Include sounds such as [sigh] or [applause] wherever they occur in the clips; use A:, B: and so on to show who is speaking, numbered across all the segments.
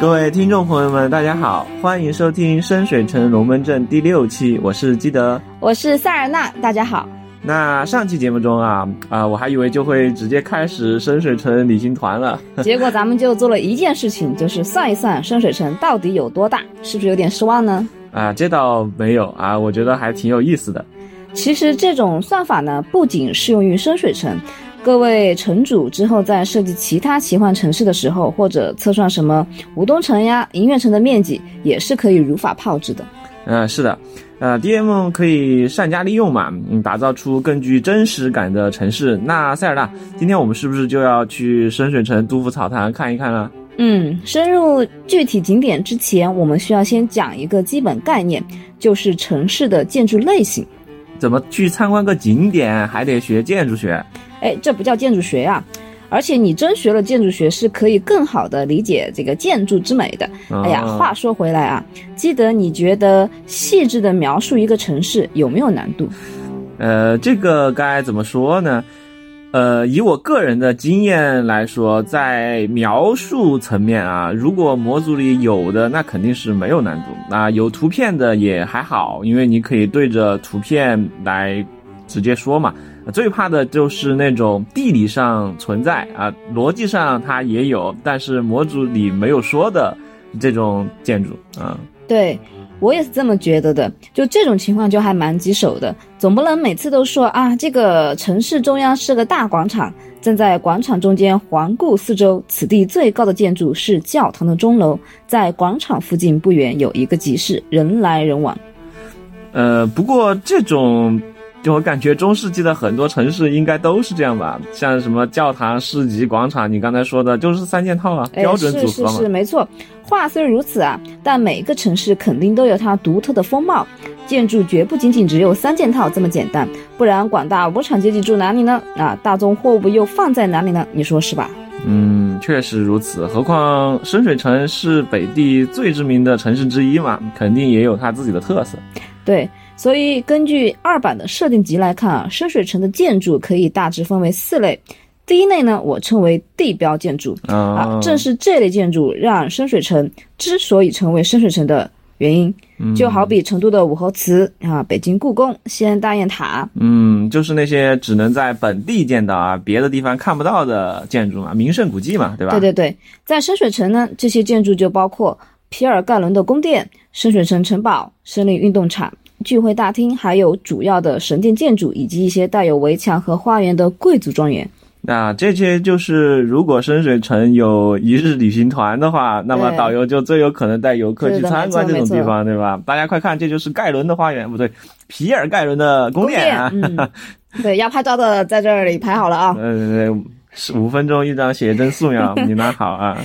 A: 各位听众朋友们，大家好，欢迎收听深水城龙门阵第六期，我是基德，
B: 我是塞尔纳，大家好。
A: 那上期节目中啊啊，我还以为就会直接开始深水城旅行团了，
B: 结果咱们就做了一件事情，就是算一算深水城到底有多大，是不是有点失望呢？
A: 啊，这倒没有啊，我觉得还挺有意思的。
B: 其实这种算法呢，不仅适用于深水城。各位城主之后在设计其他奇幻城市的时候，或者测算什么吴东城呀、银月城的面积，也是可以如法炮制的。
A: 嗯，是的，呃，DM 可以善加利用嘛，嗯，打造出更具真实感的城市。那塞尔纳，今天我们是不是就要去深水城杜甫草堂看一看了？
B: 嗯，深入具体景点之前，我们需要先讲一个基本概念，就是城市的建筑类型。
A: 怎么去参观个景点还得学建筑学？
B: 哎，这不叫建筑学呀！而且你真学了建筑学，是可以更好的理解这个建筑之美的。哎呀，话说回来啊，基德，你觉得细致的描述一个城市有没有难度？
A: 呃，这个该怎么说呢？呃，以我个人的经验来说，在描述层面啊，如果模组里有的，那肯定是没有难度。那有图片的也还好，因为你可以对着图片来直接说嘛。最怕的就是那种地理上存在啊，逻辑上它也有，但是模组里没有说的这种建筑啊。
B: 对，我也是这么觉得的。就这种情况就还蛮棘手的，总不能每次都说啊，这个城市中央是个大广场，站在广场中间环顾四周，此地最高的建筑是教堂的钟楼，在广场附近不远有一个集市，人来人往。
A: 呃，不过这种。就我感觉，中世纪的很多城市应该都是这样吧，像什么教堂、市集、广场，你刚才说的就是三件套啊，标准组合
B: 嘛。是是是，没错。话虽如此啊，但每个城市肯定都有它独特的风貌，建筑绝不仅仅只有三件套这么简单，不然广大无产阶级住哪里呢？啊，大宗货物又放在哪里呢？你说是吧？
A: 嗯，确实如此。何况深水城是北地最知名的城市之一嘛，肯定也有它自己的特色。
B: 对。所以，根据二版的设定集来看啊，深水城的建筑可以大致分为四类。第一类呢，我称为地标建筑啊，正是这类建筑让深水城之所以成为深水城的原因。就好比成都的武侯祠啊，北京故宫、西安大雁塔，
A: 嗯，就是那些只能在本地见到啊，别的地方看不到的建筑嘛，名胜古迹嘛，对吧？
B: 对对对，在深水城呢，这些建筑就包括皮尔盖伦的宫殿、深水城城堡、森林运动场。聚会大厅，还有主要的神殿建筑，以及一些带有围墙和花园的贵族庄园。
A: 那这些就是，如果深水城有一日旅行团的话，那么导游就最有可能带游客去参观这种地方，对吧？大家快看，这就是盖伦的花园，不对，皮尔盖伦的宫殿啊！
B: 对，要拍照的在这里拍好了啊！[laughs]
A: 嗯。是五分钟一张写真素描，[laughs] 你拿好啊。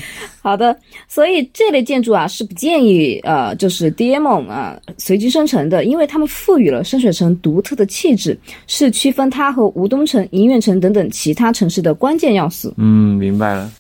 B: 好的，所以这类建筑啊是不建议呃，就是 DM 啊随机生成的，因为它们赋予了深水城独特的气质，是区分它和吴东城、银苑城等等其他城市的关键要素。
A: 嗯，明白了。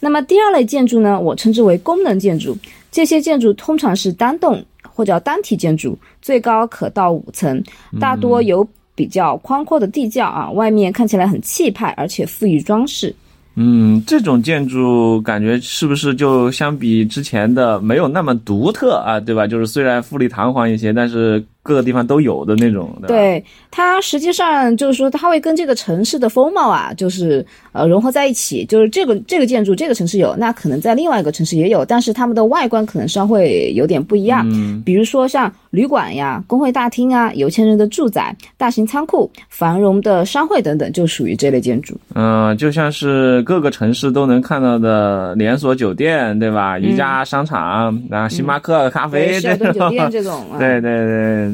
B: 那么第二类建筑呢，我称之为功能建筑，这些建筑通常是单栋或者单体建筑，最高可到五层，大多有。比较宽阔的地窖啊，外面看起来很气派，而且富于装饰。
A: 嗯，这种建筑感觉是不是就相比之前的没有那么独特啊？对吧？就是虽然富丽堂皇一些，但是。各个地方都有的那种，
B: 对它实际上就是说，它会跟这个城市的风貌啊，就是呃融合在一起。就是这个这个建筑，这个城市有，那可能在另外一个城市也有，但是它们的外观可能上会有点不一样。
A: 嗯，
B: 比如说像旅馆呀、工会大厅啊、有钱人的住宅、大型仓库、繁荣的商会等等，就属于这类建筑。
A: 嗯，就像是各个城市都能看到的连锁酒店，对吧？宜家商场，然后星巴克咖啡
B: 这种，酒店这种，
A: 对 [laughs] 对对。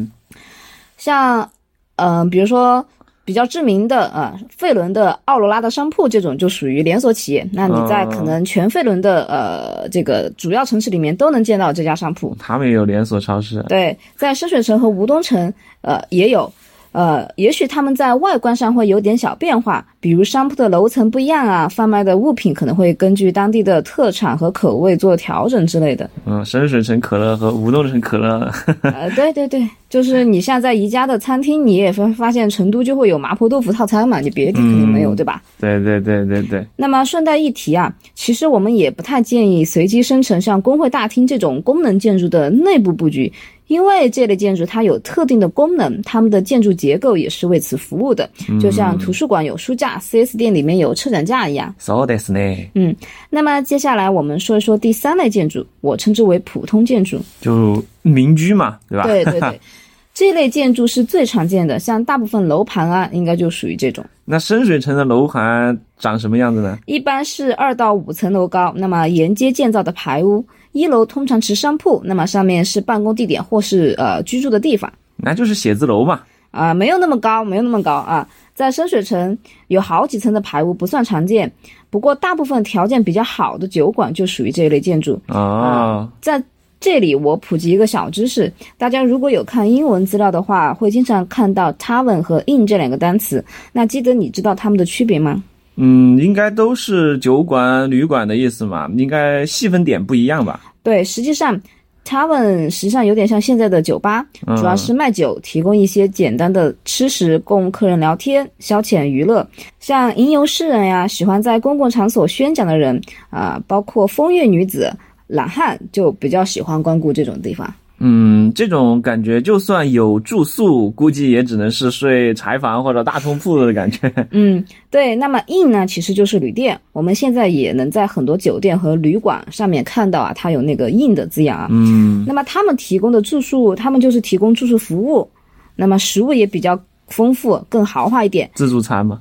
B: 像，嗯，比如说比较知名的呃，费伦的奥罗拉的商铺这种就属于连锁企业。那你在可能全费伦的呃这个主要城市里面都能见到这家商铺。
A: 他们也有连锁超市。
B: 对，在深水城和吴东城呃也有。呃，也许他们在外观上会有点小变化，比如商铺的楼层不一样啊，贩卖的物品可能会根据当地的特产和口味做调整之类的。
A: 嗯，深水城可乐和无洞城可乐。[laughs]
B: 呃，对对对，就是你像在宜家的餐厅，你也会发现成都就会有麻婆豆腐套餐嘛，你别的地肯定没有，对吧？
A: 对对对对对。
B: 那么顺带一提啊，其实我们也不太建议随机生成像工会大厅这种功能建筑的内部布局。因为这类建筑它有特定的功能，它们的建筑结构也是为此服务的，就像图书馆有书架，4S 店里面有车展架一样。
A: So this 呢？
B: 嗯，那么接下来我们说一说第三类建筑，我称之为普通建筑，
A: 就民居嘛，对吧？
B: 对对对，[laughs] 这类建筑是最常见的，像大部分楼盘啊，应该就属于这种。
A: 那深水城的楼盘长什么样子呢？
B: 一般是二到五层楼高，那么沿街建造的排屋。一楼通常持商铺，那么上面是办公地点或是呃居住的地方，
A: 那就是写字楼嘛。
B: 啊，没有那么高，没有那么高啊。在深水城有好几层的排屋不算常见，不过大部分条件比较好的酒馆就属于这一类建筑
A: 啊。
B: 在这里我普及一个小知识，大家如果有看英文资料的话，会经常看到 tavern 和 inn 这两个单词，那记得你知道它们的区别吗？
A: 嗯，应该都是酒馆、旅馆的意思嘛，应该细分点不一样吧？
B: 对，实际上，tavern 实际上有点像现在的酒吧，主要是卖酒，提供一些简单的吃食供客人聊天、消遣娱乐。像吟游诗人呀，喜欢在公共场所宣讲的人啊，包括风月女子、懒汉，就比较喜欢光顾这种地方。
A: 嗯，这种感觉就算有住宿，估计也只能是睡柴房或者大通铺的感觉。[laughs]
B: 嗯，对。那么 inn 呢，其实就是旅店。我们现在也能在很多酒店和旅馆上面看到啊，它有那个 inn 的字样啊。
A: 嗯。
B: 那么他们提供的住宿，他们就是提供住宿服务，那么食物也比较丰富，更豪华一点。
A: 自助餐吗？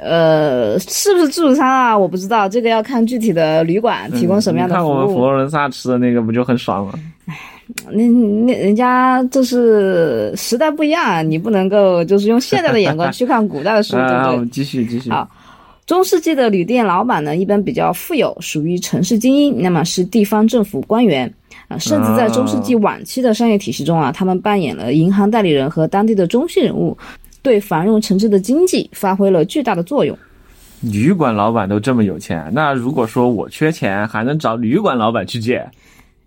B: 呃，是不是自助餐啊？我不知道，这个要看具体的旅馆提供什么样的服务。
A: 看我们佛罗伦萨吃的那个，不就很爽吗？
B: 唉。那那人家就是时代不一样，你不能够就是用现在的眼光去看古代的书，[laughs] 对不对？
A: 继续继续。
B: 好，中世纪的旅店老板呢，一般比较富有，属于城市精英，那么是地方政府官员啊，甚至在中世纪晚期的商业体系中啊，他们扮演了银行代理人和当地的中心人物，对繁荣城市的经济发挥了巨大的作用。
A: 旅馆老板都这么有钱，那如果说我缺钱，还能找旅馆老板去借？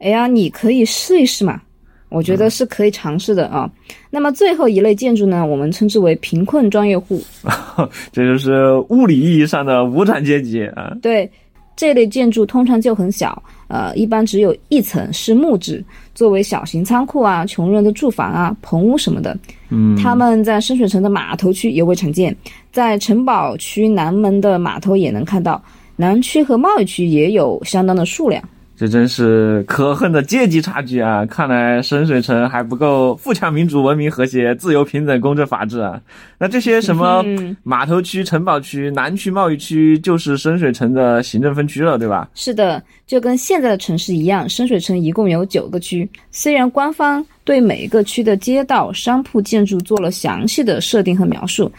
B: 哎呀，你可以试一试嘛，我觉得是可以尝试的啊。那么最后一类建筑呢，我们称之为贫困专业户，[laughs]
A: 这就是物理意义上的无产阶级啊。
B: 对，这类建筑通常就很小，呃，一般只有一层是木质，作为小型仓库啊、穷人的住房啊、棚屋什么的。
A: 嗯，
B: 他们在深水城的码头区尤为常见，在城堡区南门的码头也能看到，南区和贸易区也有相当的数量。
A: 这真是可恨的阶级差距啊！看来深水城还不够富强、民主、文明、和谐、自由、平等、公正、法治啊！那这些什么码头区、城堡区、南区贸易区，就是深水城的行政分区了，对吧？
B: 是的，就跟现在的城市一样，深水城一共有九个区。虽然官方对每一个区的街道、商铺、建筑做了详细的设定和描述。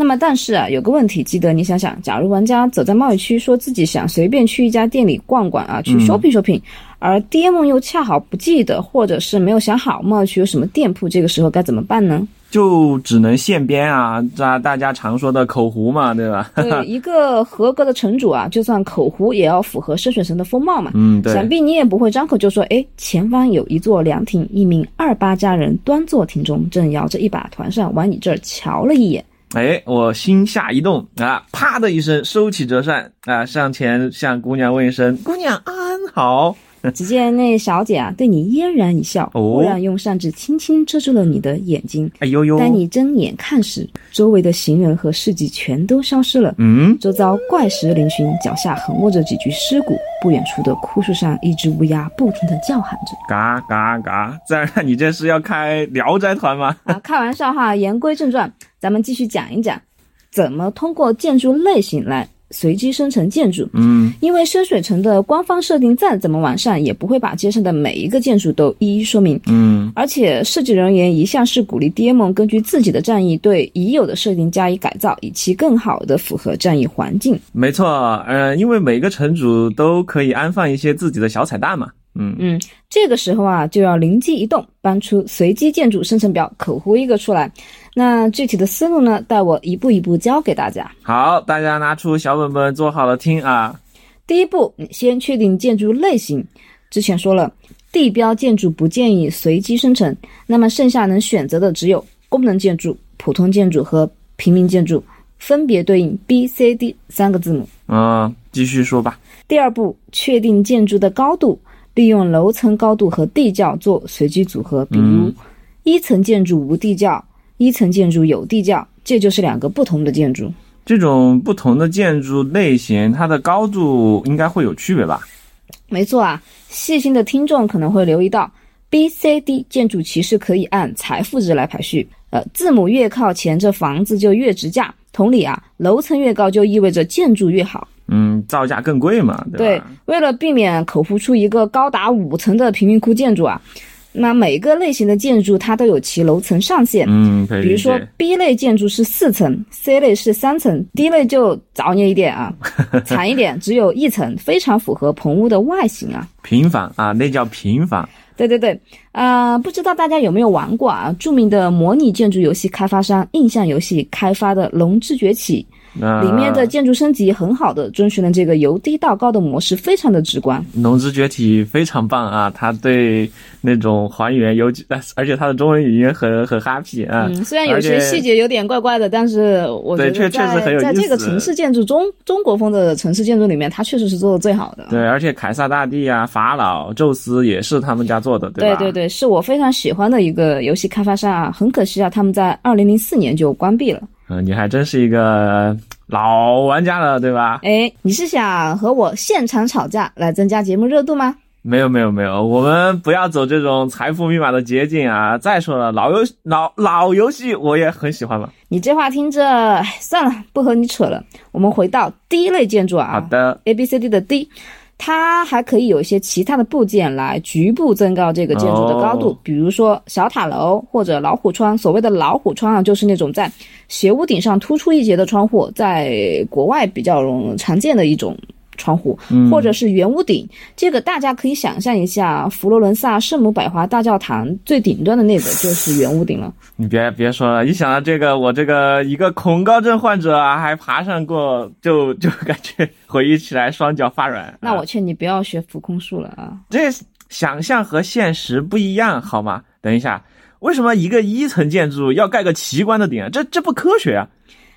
B: 那么，但是啊，有个问题，记得你想想，假如玩家走在贸易区，说自己想随便去一家店里逛逛啊，去 shopping shopping，而 DM 又恰好不记得，或者是没有想好贸易区有什么店铺，这个时候该怎么办呢？
A: 就只能现编啊，这大家常说的口胡嘛，对吧？
B: 对，一个合格的城主啊，就算口胡也要符合深水城的风貌嘛。
A: 嗯，对。
B: 想必你也不会张口就说，哎，前方有一座凉亭，一名二八家人端坐亭中，正摇着一把团扇往你这儿瞧了一眼。
A: 哎，我心下一动啊，啪的一声收起折扇啊，上前向姑娘问一声：“姑娘安好。[laughs] ”
B: 只见那小姐啊，对你嫣然一笑，忽然用扇子轻轻遮住了你的眼睛。
A: 哎呦呦！
B: 当你睁眼看时，周围的行人和市集全都消失了。
A: 嗯，
B: 周遭怪石嶙峋，脚下横卧着几具尸骨。不远处的枯树上，一只乌鸦不停地叫喊着：“
A: 嘎嘎嘎！”自然，你这是要开聊斋团吗？
B: 啊，开玩笑哈。言归正传，咱们继续讲一讲，怎么通过建筑类型来。随机生成建筑，
A: 嗯，
B: 因为深水城的官方设定再怎么完善，也不会把街上的每一个建筑都一一说明，
A: 嗯，
B: 而且设计人员一向是鼓励 DM 根据自己的战役对已有的设定加以改造，以其更好的符合战役环境。
A: 没错，呃，因为每个城主都可以安放一些自己的小彩蛋嘛。嗯
B: 嗯，这个时候啊，就要灵机一动，搬出随机建筑生成表，口胡一个出来。那具体的思路呢，待我一步一步教给大家。
A: 好，大家拿出小本本，做好了听啊。
B: 第一步，先确定建筑类型。之前说了，地标建筑不建议随机生成，那么剩下能选择的只有功能建筑、普通建筑和平民建筑，分别对应 B、C、D 三个字母。
A: 嗯，继续说吧。
B: 第二步，确定建筑的高度。利用楼层高度和地窖做随机组合，比如一层建筑无地窖，一层建筑有地窖，这就是两个不同的建筑。
A: 这种不同的建筑类型，它的高度应该会有区别吧？
B: 没错啊，细心的听众可能会留意到，B、C、D 建筑其实可以按财富值来排序，呃，字母越靠前，这房子就越值价。同理啊，楼层越高就意味着建筑越好。
A: 嗯，造价更贵嘛，
B: 对
A: 吧？
B: 对，为了避免口胡出一个高达五层的贫民窟建筑啊，那每个类型的建筑它都有其楼层上限。
A: 嗯，
B: 比如说 B 类建筑是四层，C 类是三层，D 类就造孽一点啊，[laughs] 惨一点，只有一层，非常符合棚屋的外形啊。
A: 平房啊，那叫平房。
B: 对对对，啊，不知道大家有没有玩过啊？著名的模拟建筑游戏开发商印象游戏开发的《龙之崛起》。里面的建筑升级很好的遵循了这个由低到高的模式，非常的直观。
A: 龙之崛起非常棒啊，它对那种还原有，[laughs] 而且它的中文语音很很 happy 啊。
B: 嗯，虽然有些细节有点怪怪的，但是我觉得
A: 确确实很有意
B: 思。在这个城市建筑中，中国风的城市建筑里面，它确实是做的最好的。
A: 对，而且凯撒大帝啊、法老、宙斯也是他们家做的，对
B: 吧？对对对，是我非常喜欢的一个游戏开发商啊。很可惜啊，他们在二零零四年就关闭了。
A: 嗯，你还真是一个老玩家了，对吧？
B: 哎，你是想和我现场吵架来增加节目热度吗？
A: 没有没有没有，我们不要走这种财富密码的捷径啊！再说了，老游老老游戏我也很喜欢嘛。
B: 你这话听着，算了，不和你扯了。我们回到第一类建筑啊，
A: 好的
B: ，A B C D 的 D。它还可以有一些其他的部件来局部增高这个建筑的高度，比如说小塔楼或者老虎窗。所谓的老虎窗啊，就是那种在斜屋顶上突出一截的窗户，在国外比较常见的一种。窗户，或者是圆屋顶，这个大家可以想象一下，佛罗伦萨圣母百花大教堂最顶端的那个就是圆屋顶了。
A: 你别别说了，一想到这个，我这个一个恐高症患者啊，还爬上过，就 [laughs] 就感觉回忆起来双脚发软。
B: 那我劝你不要学浮空术了啊！
A: 这想象和现实不一样，好吗？等一下，为什么一个一层建筑要盖个奇观的顶？这这不科学啊！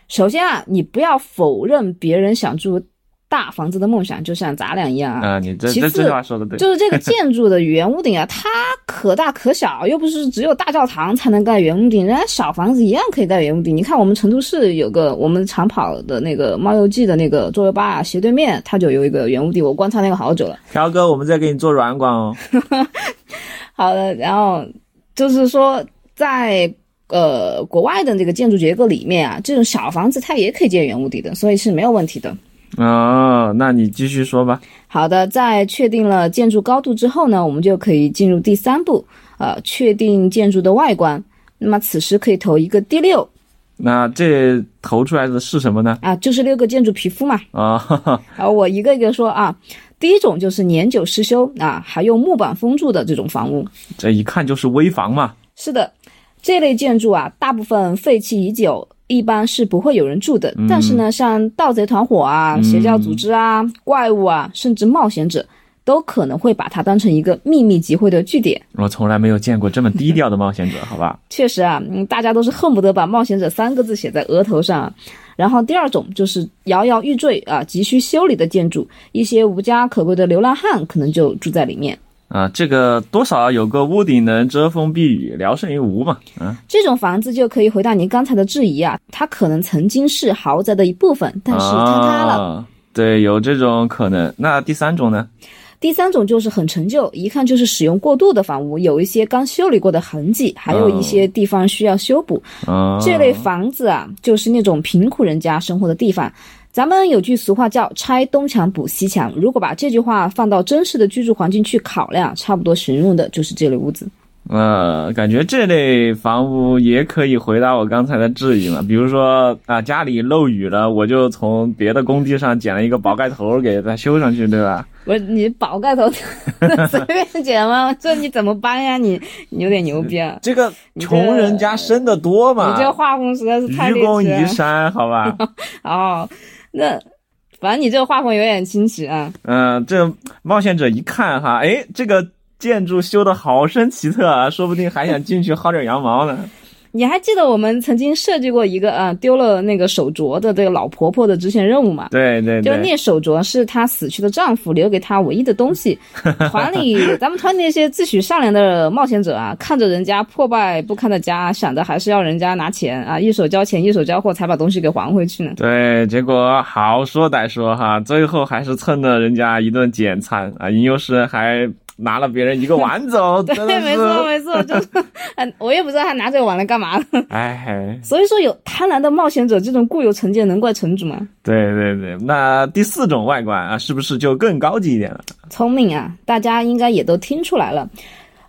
B: 首先啊，你不要否认别人想住。大房子的梦想就像咱俩一样啊！
A: 啊，你这这这话说的对，
B: 就是这个 [laughs] 建筑的圆屋顶啊，[laughs] 它可大可小，又不是只有大教堂才能盖圆屋顶，人家小房子一样可以盖圆屋顶。你看我们成都市有个我们长跑的那个猫游记的那个桌游吧，斜对面它就有一个圆屋顶，我观察那个好久了。[laughs]
A: 飘哥，我们在给你做软广哦。
B: 好的，然后就是说在呃国外的这个建筑结构里面啊，这种小房子它也可以建圆屋顶的，所以是没有问题的。
A: 哦，那你继续说吧。
B: 好的，在确定了建筑高度之后呢，我们就可以进入第三步，呃，确定建筑的外观。那么此时可以投一个第六。
A: 那这投出来的是什么呢？
B: 啊，就是六个建筑皮肤嘛。
A: 啊，[laughs]
B: 好，我一个一个说啊。第一种就是年久失修啊，还用木板封住的这种房屋。
A: 这一看就是危房嘛。
B: 是的，这类建筑啊，大部分废弃已久。一般是不会有人住的，但是呢，像盗贼团伙啊、邪教组织啊、怪物啊，甚至冒险者，都可能会把它当成一个秘密集会的据点。
A: 我从来没有见过这么低调的冒险者，好吧？[laughs]
B: 确实啊，嗯，大家都是恨不得把“冒险者”三个字写在额头上。然后第二种就是摇摇欲坠啊、急需修理的建筑，一些无家可归的流浪汉可能就住在里面。
A: 啊，这个多少有个屋顶能遮风避雨，聊胜于无嘛。啊，
B: 这种房子就可以回答您刚才的质疑啊，它可能曾经是豪宅的一部分，但是坍塌了。
A: 对，有这种可能。那第三种呢？
B: 第三种就是很陈旧，一看就是使用过度的房屋，有一些刚修理过的痕迹，还有一些地方需要修补。这类房子啊，就是那种贫苦人家生活的地方。咱们有句俗话叫“拆东墙补西墙”，如果把这句话放到真实的居住环境去考量，差不多形容的就是这类屋子。
A: 呃，感觉这类房屋也可以回答我刚才的质疑了。比如说啊，家里漏雨了，我就从别的工地上捡了一个宝盖头给它修上去，对吧？
B: 不是你宝盖头 [laughs] 随便捡吗？这你怎么搬呀？你你有点牛逼啊！
A: 这个穷人家生的多嘛？
B: 你这画风实在是太
A: 愚公移山，好吧？[laughs]
B: 哦，那。反正你这个画风有点清奇啊。
A: 嗯，这冒险者一看哈，哎，这个建筑修的好生奇特啊，说不定还想进去薅点羊毛呢。
B: 你还记得我们曾经设计过一个啊丢了那个手镯的这个老婆婆的支线任务吗？
A: 对对，
B: 就是那手镯是她死去的丈夫留给她唯一的东西。[laughs] 团里咱们团里那些自诩善良的冒险者啊，看着人家破败不堪的家，想着还是要人家拿钱啊，一手交钱一手交货才把东西给还回去呢。
A: 对，结果好说歹说哈，最后还是蹭了人家一顿简餐啊，银游师还。拿了别人一个碗走，[laughs]
B: 对，没错没错，就是，[laughs] 我也不知道他拿这个碗来干嘛。[laughs]
A: 哎，
B: 所以说有贪婪的冒险者这种固有成见，能怪城主吗？
A: 对对对，那第四种外观啊，是不是就更高级一点了？
B: 聪明啊，大家应该也都听出来了。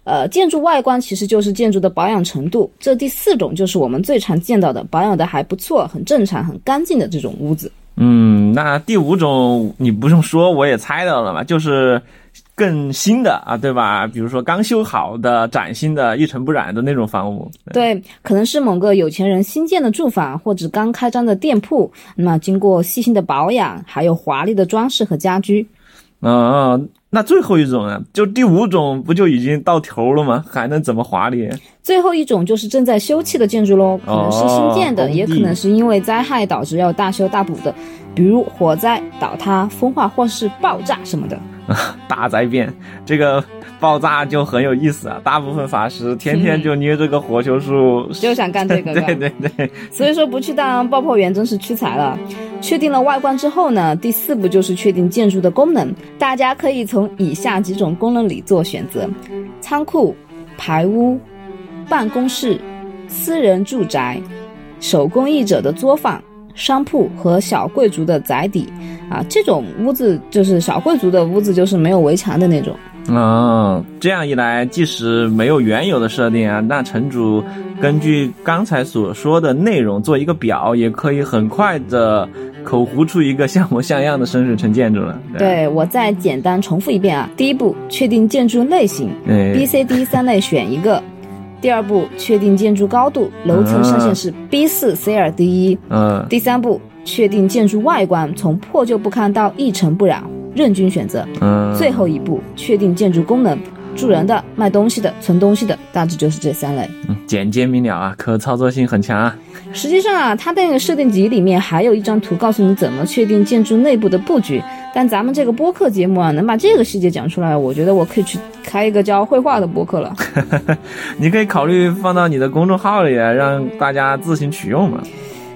B: 呃，建筑外观其实就是建筑的保养程度，这第四种就是我们最常见到的保养的还不错、很正常、很干净的这种屋子。
A: 嗯，那第五种你不用说，我也猜到了嘛，就是。更新的啊，对吧？比如说刚修好的、崭新的、一尘不染的那种房屋，
B: 对，可能是某个有钱人新建的住房，或者刚开张的店铺。那么经过细心的保养，还有华丽的装饰和家居。
A: 嗯，那最后一种呢？就第五种不就已经到头了吗？还能怎么华丽？
B: 最后一种就是正在修葺的建筑喽，可能是新建的，也可能是因为灾害导致要大修大补的，比如火灾、倒塌、风化或是爆炸什么的。[laughs]
A: 大灾变，这个爆炸就很有意思啊！大部分法师天天就捏这个火球术，[laughs]
B: 就想干这个。[laughs]
A: 对对对，
B: 所以说不去当爆破员真是屈才了。确定了外观之后呢，第四步就是确定建筑的功能。大家可以从以下几种功能里做选择：仓库、排屋、办公室、私人住宅、手工艺者的作坊。商铺和小贵族的宅邸，啊，这种屋子就是小贵族的屋子，就是没有围墙的那种。
A: 嗯，这样一来，即使没有原有的设定啊，那城主根据刚才所说的内容做一个表，也可以很快的口胡出一个像模像样的深水城建筑了。
B: 对我再简单重复一遍啊，第一步确定建筑类型，B、C、D 三类选一个。第二步，确定建筑高度，楼层上限是 B 四 C 二 D 一。嗯。第三步，确定建筑外观，从破旧不堪到一尘不染，任君选择。嗯。最后一步，确定建筑功能，住人的、卖东西的、存东西的，大致就是这三类。
A: 嗯，简洁明了啊，可操作性很强啊。
B: 实际上啊，它那个设定集里面还有一张图，告诉你怎么确定建筑内部的布局。但咱们这个播客节目啊，能把这个细节讲出来，我觉得我可以去开一个教绘画的播客了。[laughs]
A: 你可以考虑放到你的公众号里，让大家自行取用嘛。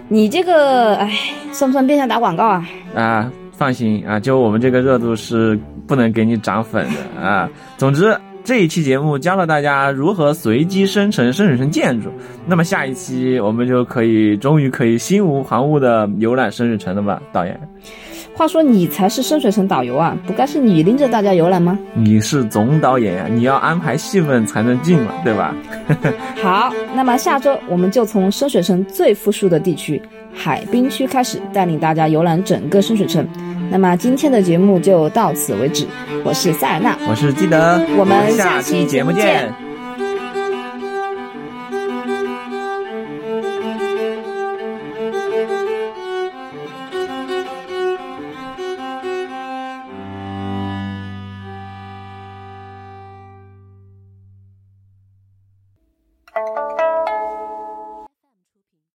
B: 你这个，哎，算不算变相打广告啊？
A: 啊，放心啊，就我们这个热度是不能给你涨粉的啊。总之。这一期节目教了大家如何随机生成深水城建筑，那么下一期我们就可以终于可以心无旁骛的游览深水城了吧，导演？
B: 话说你才是深水城导游啊，不该是你拎着大家游览吗？
A: 你是总导演呀，你要安排戏份才能进嘛，对吧？
B: 好，那么下周我们就从深水城最富庶的地区海滨区开始，带领大家游览整个深水城。那么今天的节目就到此为止，我是塞尔纳，
A: 我是基德，
B: 我们下期节目见。